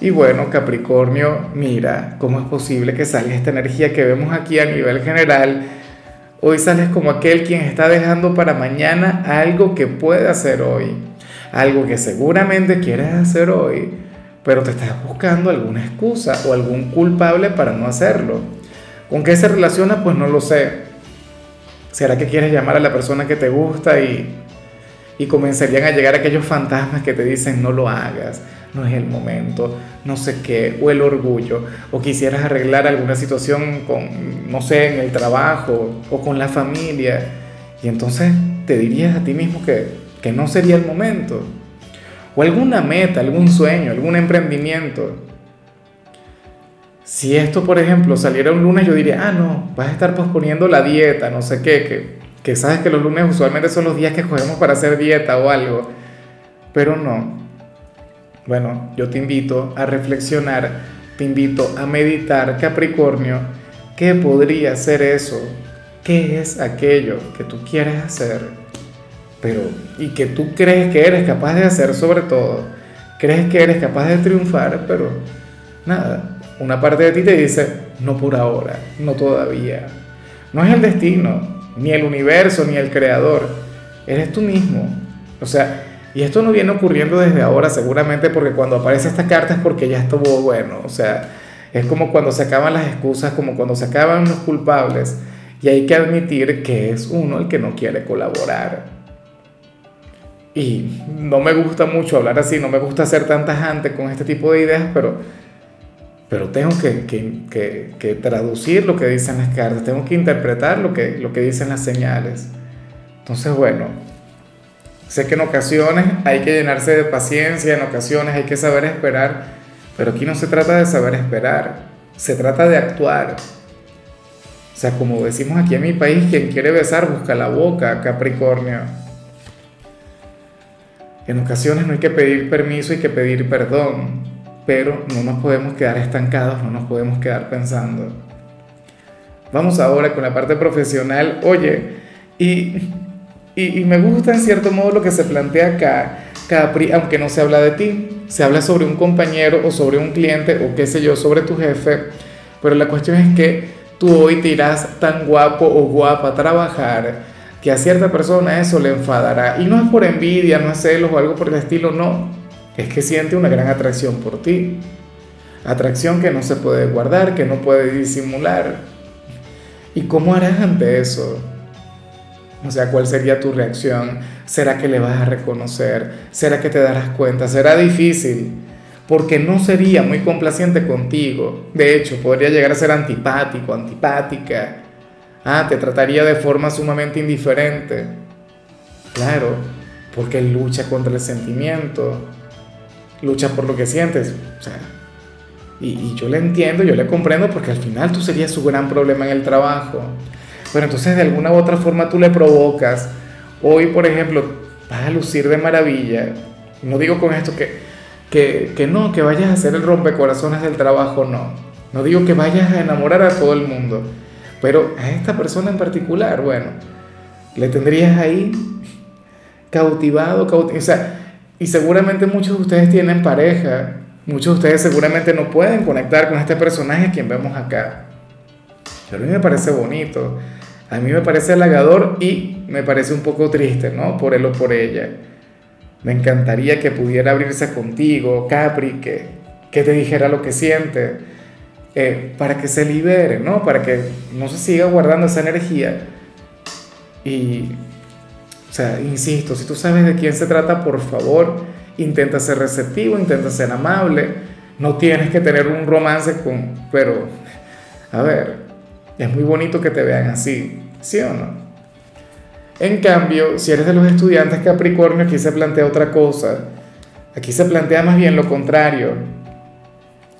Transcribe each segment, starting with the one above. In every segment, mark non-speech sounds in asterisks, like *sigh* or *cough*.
Y bueno, Capricornio, mira cómo es posible que salga esta energía que vemos aquí a nivel general. Hoy sales como aquel quien está dejando para mañana algo que puede hacer hoy, algo que seguramente quieres hacer hoy, pero te estás buscando alguna excusa o algún culpable para no hacerlo. ¿Con qué se relaciona? Pues no lo sé. ¿Será que quieres llamar a la persona que te gusta y, y comenzarían a llegar aquellos fantasmas que te dicen no lo hagas? No es el momento, no sé qué, o el orgullo, o quisieras arreglar alguna situación con, no sé, en el trabajo o con la familia, y entonces te dirías a ti mismo que, que no sería el momento, o alguna meta, algún sueño, algún emprendimiento. Si esto, por ejemplo, saliera un lunes, yo diría, ah, no, vas a estar posponiendo la dieta, no sé qué, que, sabes que los lunes usualmente son los días que cogemos para hacer dieta o algo, pero no, bueno, yo te invito a reflexionar, te invito a meditar, Capricornio, ¿qué podría ser eso? ¿Qué es aquello que tú quieres hacer? Pero, y que tú crees que eres capaz de hacer sobre todo, crees que eres capaz de triunfar, pero nada, una parte de ti te dice, no por ahora, no todavía. No es el destino, ni el universo, ni el creador, eres tú mismo. O sea, y esto no viene ocurriendo desde ahora, seguramente porque cuando aparece esta carta es porque ya estuvo bueno. O sea, es como cuando se acaban las excusas, como cuando se acaban los culpables. Y hay que admitir que es uno el que no quiere colaborar. Y no me gusta mucho hablar así, no me gusta ser tan tajante con este tipo de ideas, pero, pero tengo que, que, que, traducir lo que dicen las cartas, tengo que interpretar lo que, lo que dicen las señales. Entonces, bueno, Sé que en ocasiones hay que llenarse de paciencia, en ocasiones hay que saber esperar, pero aquí no se trata de saber esperar, se trata de actuar. O sea, como decimos aquí en mi país, quien quiere besar busca la boca, Capricornio. En ocasiones no hay que pedir permiso, hay que pedir perdón, pero no nos podemos quedar estancados, no nos podemos quedar pensando. Vamos ahora con la parte profesional. Oye, y y, me gusta en cierto modo lo que se plantea acá, Capri, aunque no se habla de ti, se habla sobre un compañero o sobre un cliente o qué sé yo, sobre tu jefe, pero la cuestión es que tú hoy te irás tan guapo o guapa a trabajar que a cierta persona eso le enfadará. Y no es por envidia, no es celos o algo por el estilo, no. Es que siente una gran atracción por ti. Atracción que no se puede guardar, que no puede disimular. ¿Y cómo harás ante eso? O sea, ¿cuál sería tu reacción? ¿Será que le vas a reconocer? ¿Será que te darás cuenta? ¿Será difícil? Porque no sería muy complaciente contigo. De hecho, podría llegar a ser antipático, antipática. Ah, te trataría de forma sumamente indiferente. Claro, porque lucha contra el sentimiento. Lucha por lo que sientes. O sea, y, y yo le entiendo, yo le comprendo porque al final tú serías su gran problema en el trabajo. Pero entonces de alguna u otra forma tú le provocas. Hoy, por ejemplo, vas a lucir de maravilla. No digo con esto que, que, que no, que vayas a ser el rompecorazones del trabajo, no. No digo que vayas a enamorar a todo el mundo. Pero a esta persona en particular, bueno, le tendrías ahí cautivado, cautivado. O sea, y seguramente muchos de ustedes tienen pareja. Muchos de ustedes seguramente no pueden conectar con este personaje quien vemos acá. A mí me parece bonito a mí me parece halagador y me parece un poco triste, ¿no? Por él o por ella. Me encantaría que pudiera abrirse contigo, Capri, que, que te dijera lo que siente, eh, para que se libere, ¿no? Para que no se siga guardando esa energía. Y, o sea, insisto, si tú sabes de quién se trata, por favor, intenta ser receptivo, intenta ser amable. No tienes que tener un romance con, pero, a ver, es muy bonito que te vean así, ¿sí o no? En cambio, si eres de los estudiantes Capricornio, aquí se plantea otra cosa. Aquí se plantea más bien lo contrario.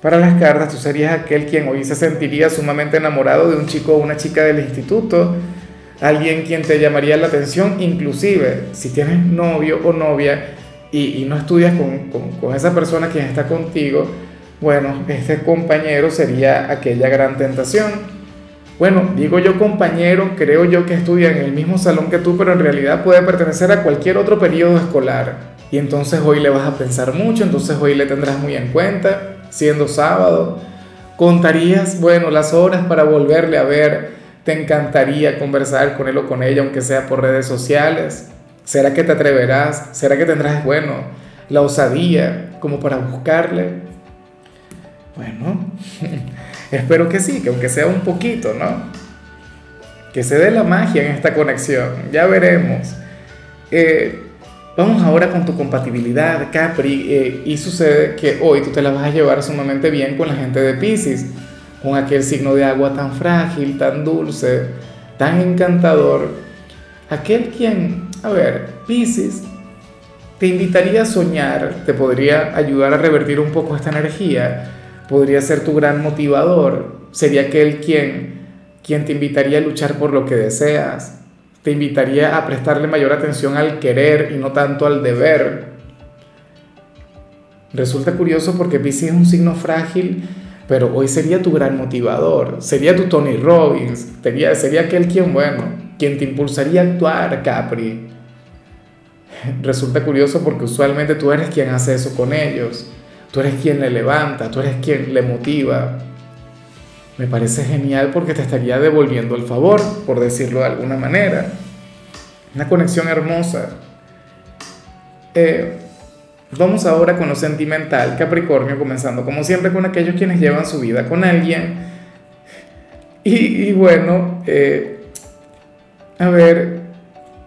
Para las cartas, tú serías aquel quien hoy se sentiría sumamente enamorado de un chico o una chica del instituto, alguien quien te llamaría la atención, inclusive si tienes novio o novia y, no estudias con esa persona quien está contigo, bueno, este compañero sería aquella gran tentación. Bueno, digo yo compañero, creo yo que estudia en el mismo salón que tú, pero en realidad puede pertenecer a cualquier otro periodo escolar. Y entonces hoy le vas a pensar mucho, entonces hoy le tendrás muy en cuenta siendo sábado. Contarías, bueno, las horas para volverle a ver. Te encantaría conversar con él o con ella, aunque sea por redes sociales. ¿Será que te atreverás? ¿Será que tendrás, bueno, la osadía como para buscarle? Bueno, *laughs* espero que sí, que aunque sea un poquito, ¿no? Que se dé la magia en esta conexión. Ya veremos. Eh, Vamos ahora con tu compatibilidad, Capri, eh, y sucede que hoy tú te la vas a llevar sumamente bien con la gente de Pisces, con aquel signo de agua tan frágil, tan dulce, tan encantador, aquel quien, a ver, Pisces, te invitaría a soñar, te podría ayudar a revertir un poco esta energía, podría ser tu gran motivador, sería aquel quien, quien te invitaría a luchar por lo que deseas, te invitaría a prestarle mayor atención al querer y no tanto al deber. Resulta curioso porque Pisces es un signo frágil, pero hoy sería tu gran motivador, sería tu Tony Robbins, sería, sería aquel quien, bueno, quien te impulsaría a actuar, Capri. *laughs* Resulta curioso porque usualmente tú eres quien hace eso con ellos, tú eres quien le levanta, tú eres quien le motiva. Me parece genial porque te estaría devolviendo el favor, por decirlo de alguna manera. Una conexión hermosa. Eh, vamos ahora con lo sentimental, Capricornio, comenzando como siempre con aquellos quienes llevan su vida con alguien. Y, bueno, eh, a ver,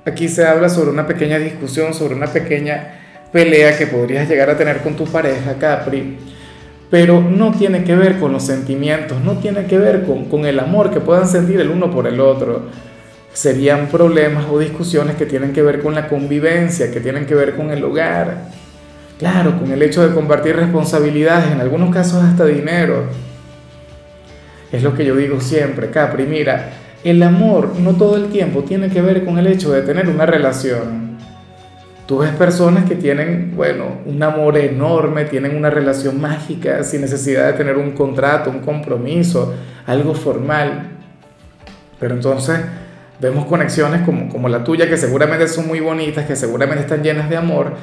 aquí se habla sobre una pequeña discusión, sobre una pequeña pelea que podrías llegar a tener con tu pareja, Capri pero no tiene que ver con los sentimientos, no tiene que ver con, el amor que puedan sentir el uno por el otro. Serían problemas o discusiones que tienen que ver con la convivencia, que tienen que ver con el hogar. Claro, con el hecho de compartir responsabilidades, en algunos casos hasta dinero. Es lo que yo digo siempre, Capri, mira, el amor no todo el tiempo tiene que ver con el hecho de tener una relación. Tú ves personas que tienen, bueno, un amor enorme, tienen una relación mágica sin necesidad de tener un contrato, un compromiso, algo formal. Pero entonces vemos conexiones como, como la tuya que seguramente son muy bonitas, que seguramente están llenas de amor,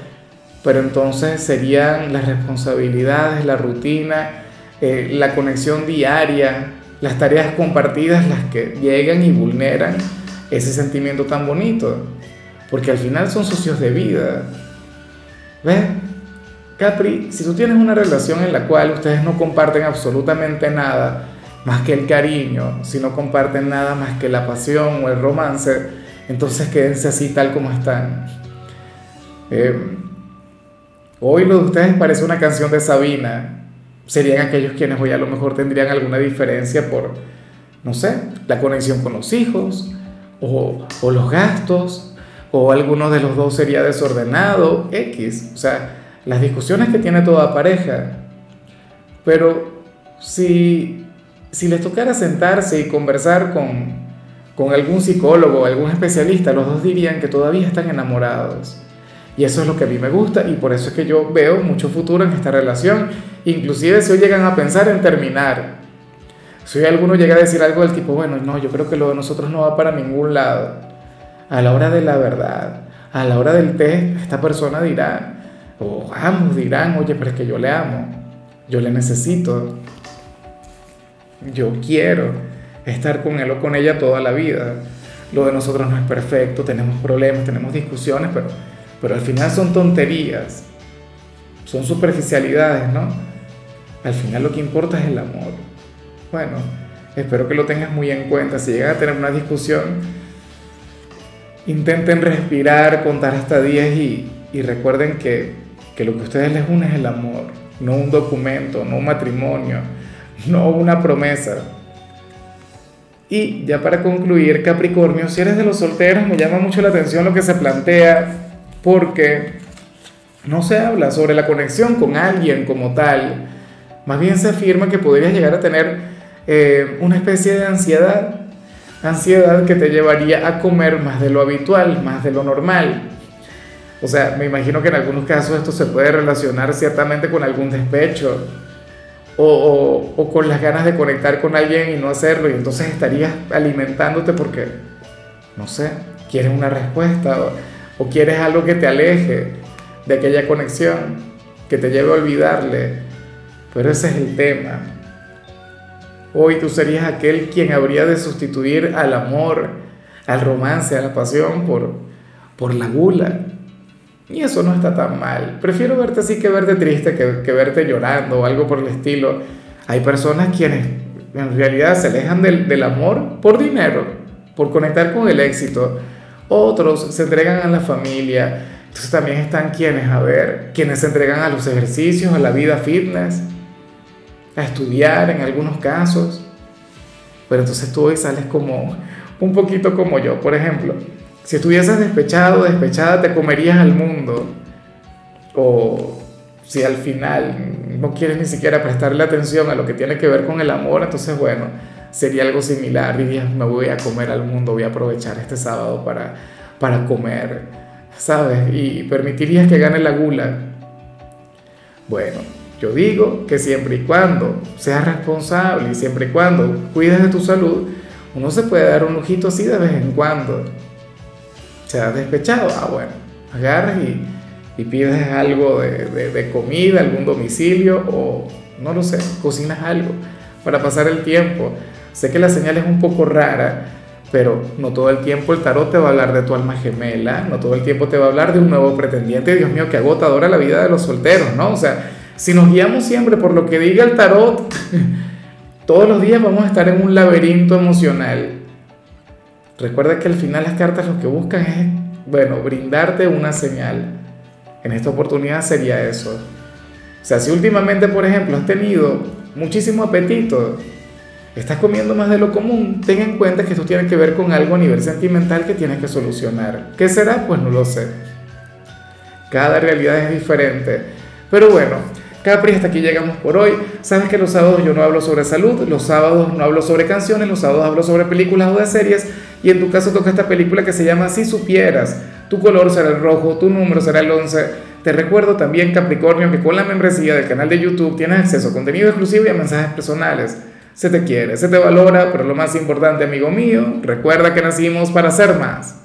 pero entonces serían las responsabilidades, la rutina, eh, la conexión diaria, las tareas compartidas las que llegan y vulneran ese sentimiento tan bonito porque al final son socios de vida. ¿Ves? Capri, si tú tienes una relación en la cual ustedes no comparten absolutamente nada más que el cariño, si no comparten nada más que la pasión o el romance, entonces quédense así tal como están. Eh, hoy lo de ustedes parece una canción de Sabina. Serían aquellos quienes hoy a lo mejor tendrían alguna diferencia por, no sé, la conexión con los hijos o, o los gastos o alguno de los dos sería desordenado, X. O sea, las discusiones que tiene toda pareja. Pero si, si les tocara sentarse y conversar con, con algún psicólogo algún especialista, los dos dirían que todavía están enamorados. Y eso es lo que a mí me gusta y por eso es que yo veo mucho futuro en esta relación. Inclusive si hoy llegan a pensar en terminar. Si hoy alguno llega a decir algo del tipo, bueno, no, yo creo que lo de nosotros no va para ningún lado a la hora de la verdad, a la hora del test, esta persona dirá, o ambos dirán, oye, pero es que yo le amo, yo le necesito, yo quiero estar con él o con ella toda la vida. Lo de nosotros no es perfecto, tenemos problemas, tenemos discusiones, pero, pero al final son tonterías, son superficialidades, ¿no? Al final lo que importa es el amor. Bueno, espero que lo tengas muy en cuenta. Si llegas a tener una discusión, Intenten respirar, contar hasta 10 y, recuerden que, que lo que a ustedes les une es el amor, no un documento, no un matrimonio, no una promesa. Y ya para concluir, Capricornio, si eres de los solteros, me llama mucho la atención lo que se plantea, porque no se habla sobre la conexión con alguien como tal, Más bien se afirma que podrías llegar a tener eh, una especie de ansiedad, ansiedad que te llevaría a comer más de lo habitual, más de lo normal. O sea, me imagino que en algunos casos esto se puede relacionar ciertamente con algún despecho o, o, con las ganas de conectar con alguien y no hacerlo y entonces estarías alimentándote porque, no sé, quieres una respuesta o, o quieres algo que te aleje de aquella conexión, que te lleve a olvidarle. Pero ese es el tema. Hoy tú serías aquel quien habría de sustituir al amor, al romance, a la pasión por, por la gula. Y eso no está tan mal. Prefiero verte así que verte triste, que, que verte llorando o algo por el estilo. Hay personas quienes en realidad se alejan del, del amor por dinero, por conectar con el éxito. Otros se entregan a la familia. Entonces también están quienes, a ver, quienes se entregan a los ejercicios, a la vida fitness, a estudiar en algunos casos. Pero entonces tú hoy sales como un poquito como yo, por ejemplo si estuvieses despechado, despechada, te comerías al mundo. O si al final no quieres ni siquiera prestarle atención a lo que tiene que ver con el amor, entonces bueno, sería algo similar. Dirías, me voy a comer al mundo, voy a aprovechar este sábado para, para comer, ¿sabes? Y permitirías que gane la gula. Bueno, yo digo que siempre y cuando seas responsable y siempre y cuando cuides de tu salud, uno se puede dar un lujito así de vez en cuando se ha despechado, ah bueno, agarras y, pides algo de, de, comida, algún domicilio o no lo sé, cocinas algo para pasar el tiempo. Sé que la señal es un poco rara, pero no todo el tiempo el tarot te va a hablar de tu alma gemela, no todo el tiempo te va a hablar de un nuevo pretendiente. Dios mío, qué agotadora la vida de los solteros, ¿no? O sea, si nos guiamos siempre por lo que diga el tarot, *laughs* todos los días vamos a estar en un laberinto emocional Recuerda que al final las cartas lo que buscan es, bueno, brindarte una señal. En esta oportunidad sería eso. O sea, si últimamente, por ejemplo, has tenido muchísimo apetito, estás comiendo más de lo común, ten en cuenta que esto tiene que ver con algo a nivel sentimental que tienes que solucionar. ¿Qué será? Pues no lo sé. Cada realidad es diferente. Pero bueno, Capri, hasta aquí llegamos por hoy. Sabes que los sábados yo no hablo sobre salud, los sábados no hablo sobre canciones, los sábados hablo sobre películas o de series. Y en tu caso toca esta película que se llama Si supieras. Tu color será el rojo, tu número será el 11. Te recuerdo también, Capricornio, que con la membresía del canal de YouTube tienes acceso a contenido exclusivo y a mensajes personales. Se te quiere, se te valora, pero lo más importante, amigo mío, recuerda que nacimos para ser más.